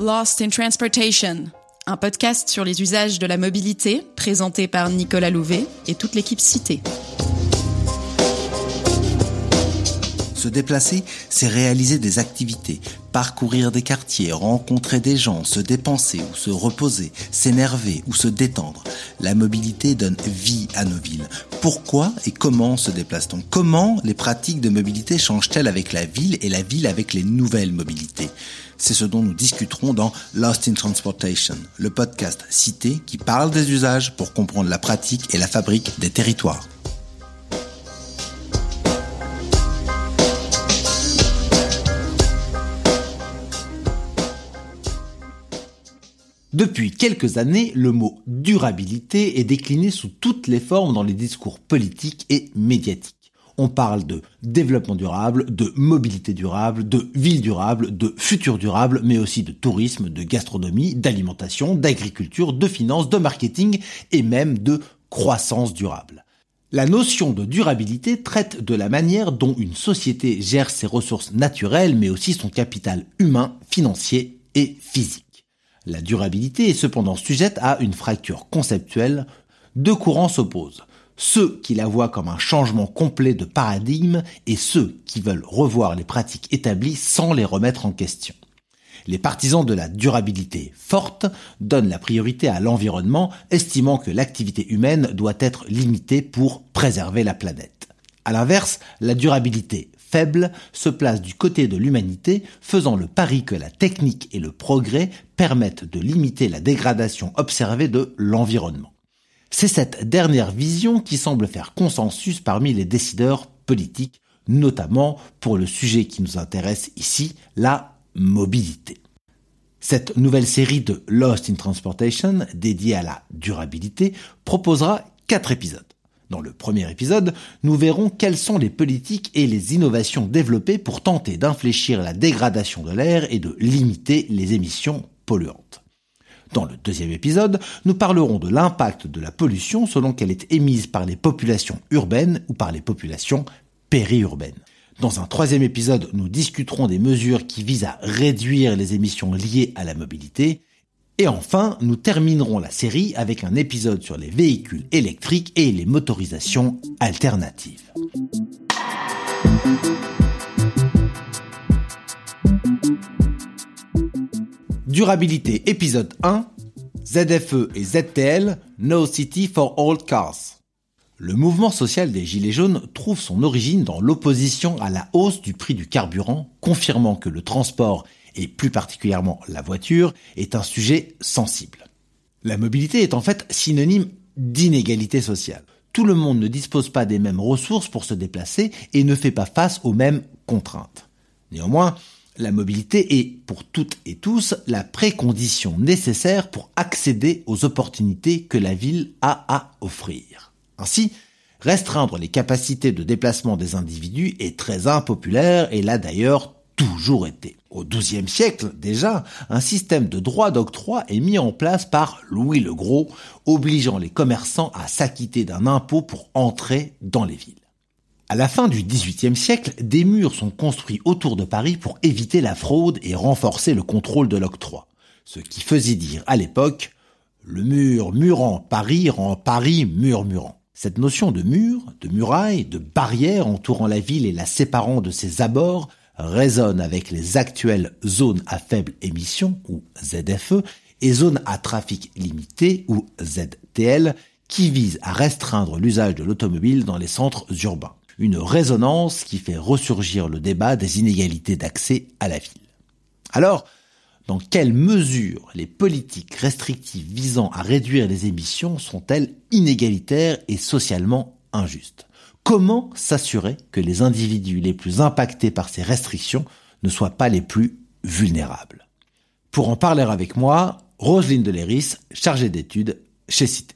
Lost in Transportation, un podcast sur les usages de la mobilité présenté par Nicolas Louvet et toute l'équipe citée. Se déplacer, c'est réaliser des activités, parcourir des quartiers, rencontrer des gens, se dépenser ou se reposer, s'énerver ou se détendre. La mobilité donne vie à nos villes. Pourquoi et comment se déplace-t-on? Comment les pratiques de mobilité changent-elles avec la ville et la ville avec les nouvelles mobilités? C'est ce dont nous discuterons dans Lost in Transportation, le podcast cité qui parle des usages pour comprendre la pratique et la fabrique des territoires. Depuis quelques années, le mot durabilité est décliné sous toutes les formes dans les discours politiques et médiatiques. On parle de développement durable, de mobilité durable, de ville durable, de futur durable, mais aussi de tourisme, de gastronomie, d'alimentation, d'agriculture, de finances, de marketing et même de croissance durable. La notion de durabilité traite de la manière dont une société gère ses ressources naturelles, mais aussi son capital humain, financier et physique. La durabilité est cependant sujette à une fracture conceptuelle. Deux courants s'opposent. Ceux qui la voient comme un changement complet de paradigme et ceux qui veulent revoir les pratiques établies sans les remettre en question. Les partisans de la durabilité forte donnent la priorité à l'environnement, estimant que l'activité humaine doit être limitée pour préserver la planète. À l'inverse, la durabilité faible se place du côté de l'humanité, faisant le pari que la technique et le progrès permettent de limiter la dégradation observée de l'environnement. C'est cette dernière vision qui semble faire consensus parmi les décideurs politiques, notamment pour le sujet qui nous intéresse ici, la mobilité. Cette nouvelle série de Lost in Transportation, dédiée à la durabilité, proposera quatre épisodes. Dans le premier épisode, nous verrons quelles sont les politiques et les innovations développées pour tenter d'infléchir la dégradation de l'air et de limiter les émissions polluantes. Dans le deuxième épisode, nous parlerons de l'impact de la pollution selon qu'elle est émise par les populations urbaines ou par les populations périurbaines. Dans un troisième épisode, nous discuterons des mesures qui visent à réduire les émissions liées à la mobilité. Et enfin, nous terminerons la série avec un épisode sur les véhicules électriques et les motorisations alternatives. Durabilité épisode 1 ZFE et ZTL No City for Old Cars. Le mouvement social des Gilets jaunes trouve son origine dans l'opposition à la hausse du prix du carburant, confirmant que le transport et plus particulièrement la voiture, est un sujet sensible. La mobilité est en fait synonyme d'inégalité sociale. Tout le monde ne dispose pas des mêmes ressources pour se déplacer et ne fait pas face aux mêmes contraintes. Néanmoins, la mobilité est, pour toutes et tous, la précondition nécessaire pour accéder aux opportunités que la ville a à offrir. Ainsi, restreindre les capacités de déplacement des individus est très impopulaire et l'a d'ailleurs toujours été. Au XIIe siècle, déjà, un système de droit d'octroi est mis en place par Louis le Gros, obligeant les commerçants à s'acquitter d'un impôt pour entrer dans les villes. À la fin du XVIIIe siècle, des murs sont construits autour de Paris pour éviter la fraude et renforcer le contrôle de l'octroi. Ce qui faisait dire à l'époque, le mur murant Paris rend Paris murmurant. Cette notion de mur, de muraille, de barrière entourant la ville et la séparant de ses abords résonne avec les actuelles zones à faible émission ou ZFE et zones à trafic limité ou ZTL qui visent à restreindre l'usage de l'automobile dans les centres urbains. Une résonance qui fait ressurgir le débat des inégalités d'accès à la ville. Alors, dans quelle mesure les politiques restrictives visant à réduire les émissions sont-elles inégalitaires et socialement injustes? Comment s'assurer que les individus les plus impactés par ces restrictions ne soient pas les plus vulnérables? Pour en parler avec moi, Roselyne Deléris, chargée d'études chez Cité.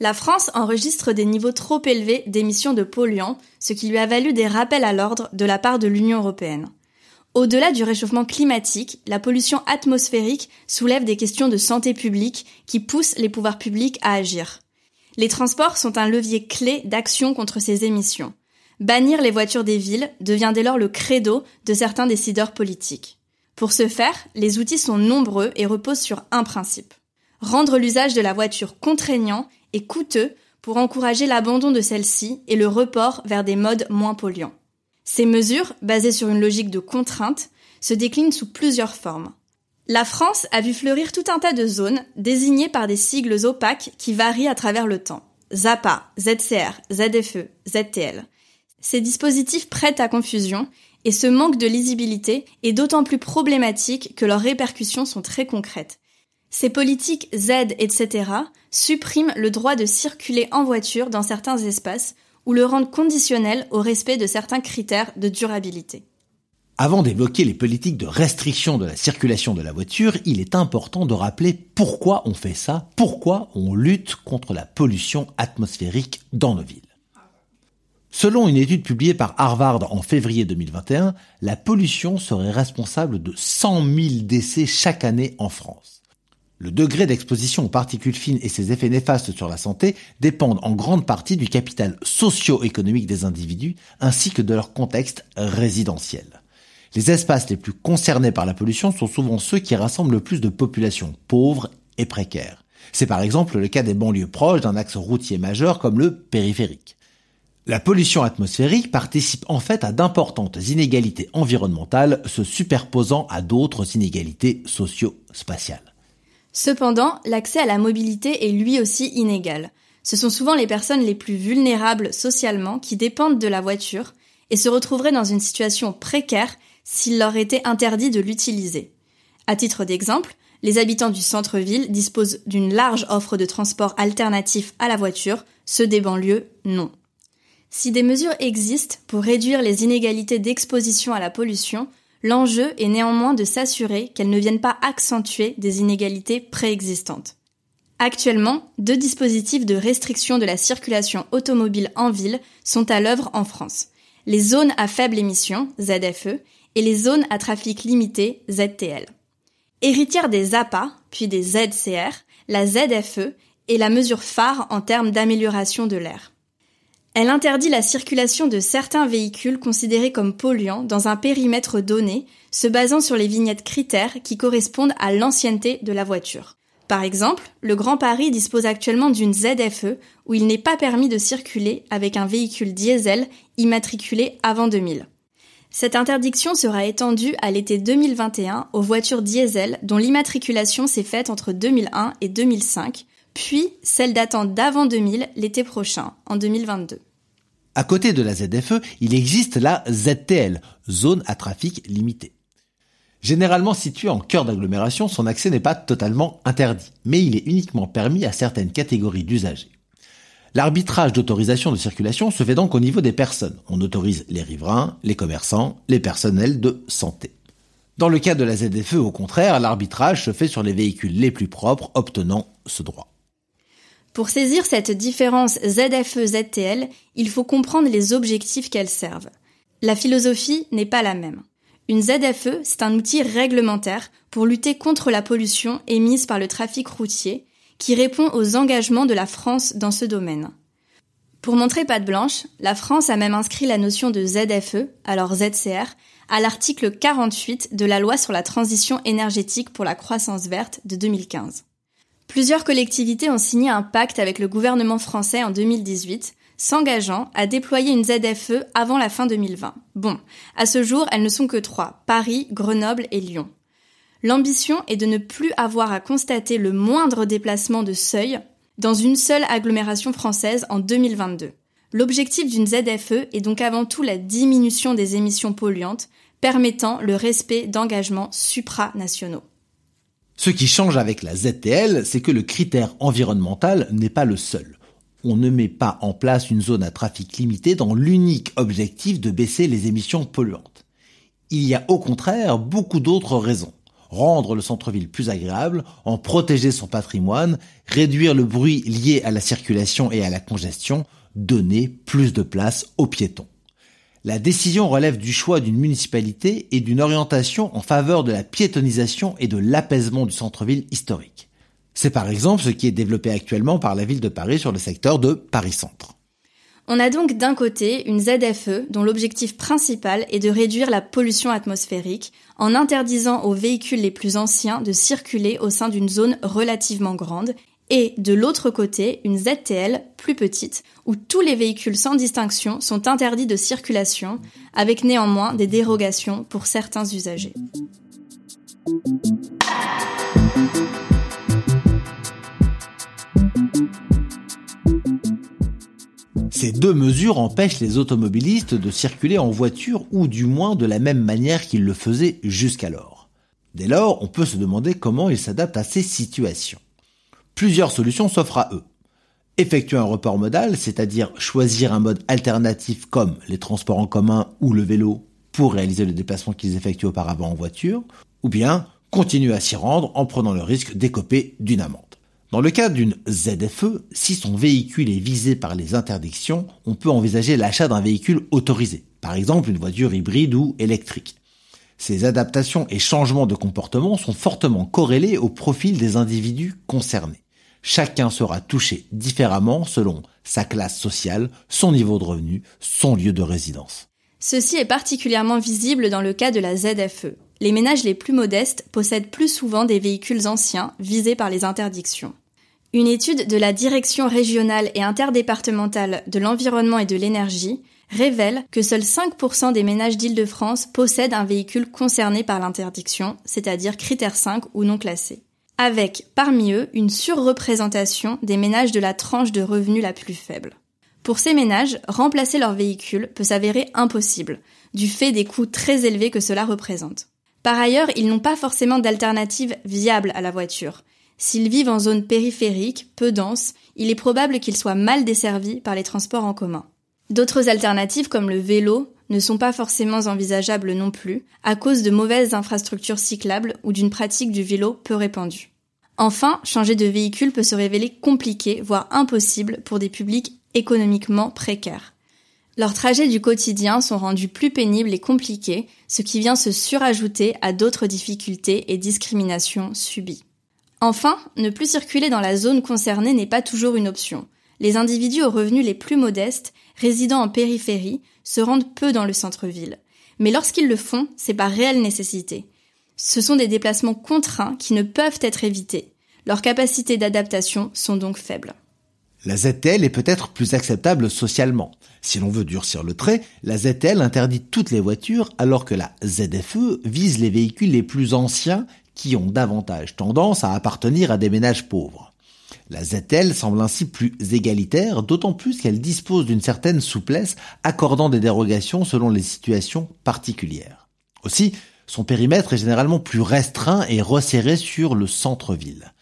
La France enregistre des niveaux trop élevés d'émissions de polluants, ce qui lui a valu des rappels à l'ordre de la part de l'Union européenne. Au-delà du réchauffement climatique, la pollution atmosphérique soulève des questions de santé publique qui poussent les pouvoirs publics à agir. Les transports sont un levier clé d'action contre ces émissions. Bannir les voitures des villes devient dès lors le credo de certains décideurs politiques. Pour ce faire, les outils sont nombreux et reposent sur un principe. Rendre l'usage de la voiture contraignant et coûteux pour encourager l'abandon de celle-ci et le report vers des modes moins polluants. Ces mesures, basées sur une logique de contrainte, se déclinent sous plusieurs formes. La France a vu fleurir tout un tas de zones désignées par des sigles opaques qui varient à travers le temps. ZAPA, ZCR, ZFE, ZTL. Ces dispositifs prêtent à confusion et ce manque de lisibilité est d'autant plus problématique que leurs répercussions sont très concrètes. Ces politiques Z, etc. suppriment le droit de circuler en voiture dans certains espaces ou le rendent conditionnel au respect de certains critères de durabilité. Avant d'évoquer les politiques de restriction de la circulation de la voiture, il est important de rappeler pourquoi on fait ça, pourquoi on lutte contre la pollution atmosphérique dans nos villes. Selon une étude publiée par Harvard en février 2021, la pollution serait responsable de 100 000 décès chaque année en France. Le degré d'exposition aux particules fines et ses effets néfastes sur la santé dépendent en grande partie du capital socio-économique des individus ainsi que de leur contexte résidentiel. Les espaces les plus concernés par la pollution sont souvent ceux qui rassemblent le plus de populations pauvres et précaires. C'est par exemple le cas des banlieues proches d'un axe routier majeur comme le périphérique. La pollution atmosphérique participe en fait à d'importantes inégalités environnementales se superposant à d'autres inégalités socio-spatiales. Cependant, l'accès à la mobilité est lui aussi inégal. Ce sont souvent les personnes les plus vulnérables socialement qui dépendent de la voiture et se retrouveraient dans une situation précaire s'il leur était interdit de l'utiliser. À titre d'exemple, les habitants du centre-ville disposent d'une large offre de transport alternatif à la voiture, ceux des banlieues non. Si des mesures existent pour réduire les inégalités d'exposition à la pollution, l'enjeu est néanmoins de s'assurer qu'elles ne viennent pas accentuer des inégalités préexistantes. Actuellement, deux dispositifs de restriction de la circulation automobile en ville sont à l'œuvre en France. Les zones à faible émission, ZFE, et les zones à trafic limité, ZTL. Héritière des APA, puis des ZCR, la ZFE est la mesure phare en termes d'amélioration de l'air. Elle interdit la circulation de certains véhicules considérés comme polluants dans un périmètre donné, se basant sur les vignettes critères qui correspondent à l'ancienneté de la voiture. Par exemple, le Grand Paris dispose actuellement d'une ZFE où il n'est pas permis de circuler avec un véhicule diesel immatriculé avant 2000. Cette interdiction sera étendue à l'été 2021 aux voitures diesel dont l'immatriculation s'est faite entre 2001 et 2005, puis celle datant d'avant 2000 l'été prochain, en 2022. À côté de la ZFE, il existe la ZTL, zone à trafic limité. Généralement située en cœur d'agglomération, son accès n'est pas totalement interdit, mais il est uniquement permis à certaines catégories d'usagers. L'arbitrage d'autorisation de circulation se fait donc au niveau des personnes. On autorise les riverains, les commerçants, les personnels de santé. Dans le cas de la ZFE, au contraire, l'arbitrage se fait sur les véhicules les plus propres obtenant ce droit. Pour saisir cette différence ZFE-ZTL, il faut comprendre les objectifs qu'elles servent. La philosophie n'est pas la même. Une ZFE, c'est un outil réglementaire pour lutter contre la pollution émise par le trafic routier qui répond aux engagements de la France dans ce domaine. Pour montrer patte blanche, la France a même inscrit la notion de ZFE, alors ZCR, à l'article 48 de la loi sur la transition énergétique pour la croissance verte de 2015. Plusieurs collectivités ont signé un pacte avec le gouvernement français en 2018, s'engageant à déployer une ZFE avant la fin 2020. Bon, à ce jour, elles ne sont que trois, Paris, Grenoble et Lyon. L'ambition est de ne plus avoir à constater le moindre déplacement de seuil dans une seule agglomération française en 2022. L'objectif d'une ZFE est donc avant tout la diminution des émissions polluantes, permettant le respect d'engagements supranationaux. Ce qui change avec la ZTL, c'est que le critère environnemental n'est pas le seul. On ne met pas en place une zone à trafic limité dans l'unique objectif de baisser les émissions polluantes. Il y a au contraire beaucoup d'autres raisons rendre le centre-ville plus agréable, en protéger son patrimoine, réduire le bruit lié à la circulation et à la congestion, donner plus de place aux piétons. La décision relève du choix d'une municipalité et d'une orientation en faveur de la piétonisation et de l'apaisement du centre-ville historique. C'est par exemple ce qui est développé actuellement par la ville de Paris sur le secteur de Paris-Centre. On a donc d'un côté une ZFE dont l'objectif principal est de réduire la pollution atmosphérique en interdisant aux véhicules les plus anciens de circuler au sein d'une zone relativement grande et de l'autre côté une ZTL plus petite où tous les véhicules sans distinction sont interdits de circulation avec néanmoins des dérogations pour certains usagers. Ces deux mesures empêchent les automobilistes de circuler en voiture ou du moins de la même manière qu'ils le faisaient jusqu'alors. Dès lors, on peut se demander comment ils s'adaptent à ces situations. Plusieurs solutions s'offrent à eux. Effectuer un report modal, c'est-à-dire choisir un mode alternatif comme les transports en commun ou le vélo pour réaliser le déplacement qu'ils effectuent auparavant en voiture, ou bien continuer à s'y rendre en prenant le risque d'écoper d'une amende. Dans le cas d'une ZFE, si son véhicule est visé par les interdictions, on peut envisager l'achat d'un véhicule autorisé, par exemple une voiture hybride ou électrique. Ces adaptations et changements de comportement sont fortement corrélés au profil des individus concernés. Chacun sera touché différemment selon sa classe sociale, son niveau de revenu, son lieu de résidence. Ceci est particulièrement visible dans le cas de la ZFE. Les ménages les plus modestes possèdent plus souvent des véhicules anciens visés par les interdictions. Une étude de la Direction régionale et interdépartementale de l'environnement et de l'énergie révèle que seuls 5% des ménages d'Île-de-France possèdent un véhicule concerné par l'interdiction, c'est-à-dire critère 5 ou non classé. Avec, parmi eux, une surreprésentation des ménages de la tranche de revenus la plus faible. Pour ces ménages, remplacer leur véhicule peut s'avérer impossible, du fait des coûts très élevés que cela représente. Par ailleurs, ils n'ont pas forcément d'alternative viable à la voiture. S'ils vivent en zone périphérique, peu dense, il est probable qu'ils soient mal desservis par les transports en commun. D'autres alternatives comme le vélo ne sont pas forcément envisageables non plus, à cause de mauvaises infrastructures cyclables ou d'une pratique du vélo peu répandue. Enfin, changer de véhicule peut se révéler compliqué, voire impossible pour des publics économiquement précaires. Leurs trajets du quotidien sont rendus plus pénibles et compliqués, ce qui vient se surajouter à d'autres difficultés et discriminations subies. Enfin, ne plus circuler dans la zone concernée n'est pas toujours une option. Les individus aux revenus les plus modestes, résidant en périphérie, se rendent peu dans le centre-ville. Mais lorsqu'ils le font, c'est par réelle nécessité. Ce sont des déplacements contraints qui ne peuvent être évités. Leurs capacités d'adaptation sont donc faibles. La ZTL est peut-être plus acceptable socialement. Si l'on veut durcir le trait, la ZTL interdit toutes les voitures alors que la ZFE vise les véhicules les plus anciens qui ont davantage tendance à appartenir à des ménages pauvres. La ZTL semble ainsi plus égalitaire, d'autant plus qu'elle dispose d'une certaine souplesse, accordant des dérogations selon les situations particulières. Aussi, son périmètre est généralement plus restreint et resserré sur le centre-ville.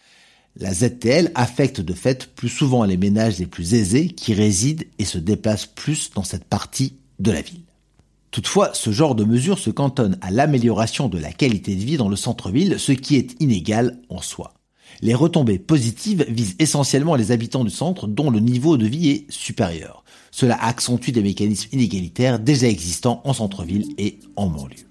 La ZTL affecte de fait plus souvent les ménages les plus aisés qui résident et se déplacent plus dans cette partie de la ville. Toutefois, ce genre de mesure se cantonne à l'amélioration de la qualité de vie dans le centre-ville, ce qui est inégal en soi. Les retombées positives visent essentiellement les habitants du centre dont le niveau de vie est supérieur. Cela accentue des mécanismes inégalitaires déjà existants en centre-ville et en banlieue.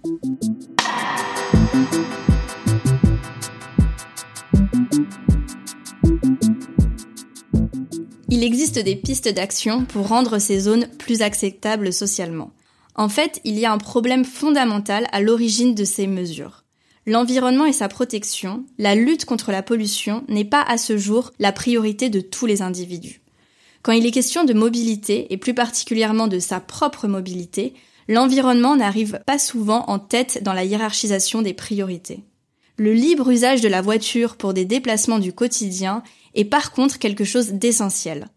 Il existe des pistes d'action pour rendre ces zones plus acceptables socialement. En fait, il y a un problème fondamental à l'origine de ces mesures. L'environnement et sa protection, la lutte contre la pollution n'est pas à ce jour la priorité de tous les individus. Quand il est question de mobilité, et plus particulièrement de sa propre mobilité, l'environnement n'arrive pas souvent en tête dans la hiérarchisation des priorités. Le libre usage de la voiture pour des déplacements du quotidien est par contre quelque chose d'essentiel.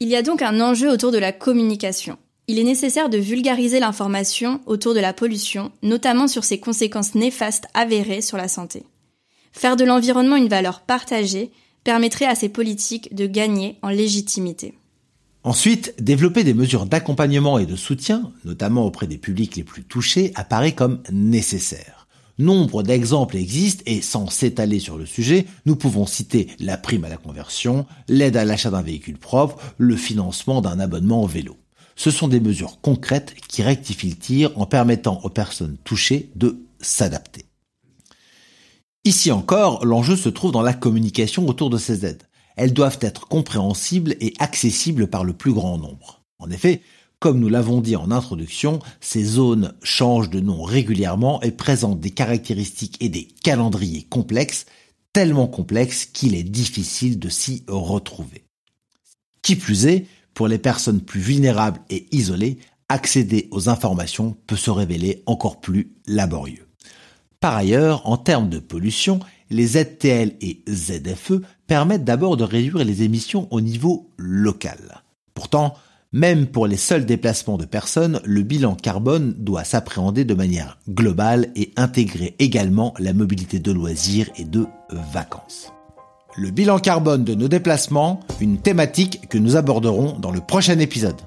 Il y a donc un enjeu autour de la communication. Il est nécessaire de vulgariser l'information autour de la pollution, notamment sur ses conséquences néfastes avérées sur la santé. Faire de l'environnement une valeur partagée permettrait à ces politiques de gagner en légitimité. Ensuite, développer des mesures d'accompagnement et de soutien, notamment auprès des publics les plus touchés, apparaît comme nécessaire. Nombre d'exemples existent et sans s'étaler sur le sujet, nous pouvons citer la prime à la conversion, l'aide à l'achat d'un véhicule propre, le financement d'un abonnement au vélo. Ce sont des mesures concrètes qui rectifient le tir en permettant aux personnes touchées de s'adapter. Ici encore, l'enjeu se trouve dans la communication autour de ces aides. Elles doivent être compréhensibles et accessibles par le plus grand nombre. En effet, comme nous l'avons dit en introduction, ces zones changent de nom régulièrement et présentent des caractéristiques et des calendriers complexes, tellement complexes qu'il est difficile de s'y retrouver. Qui plus est, pour les personnes plus vulnérables et isolées, accéder aux informations peut se révéler encore plus laborieux. Par ailleurs, en termes de pollution, les ZTL et ZFE permettent d'abord de réduire les émissions au niveau local. Pourtant, même pour les seuls déplacements de personnes, le bilan carbone doit s'appréhender de manière globale et intégrer également la mobilité de loisirs et de vacances. Le bilan carbone de nos déplacements, une thématique que nous aborderons dans le prochain épisode.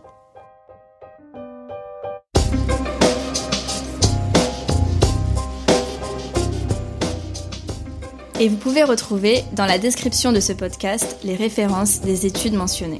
Et vous pouvez retrouver dans la description de ce podcast les références des études mentionnées.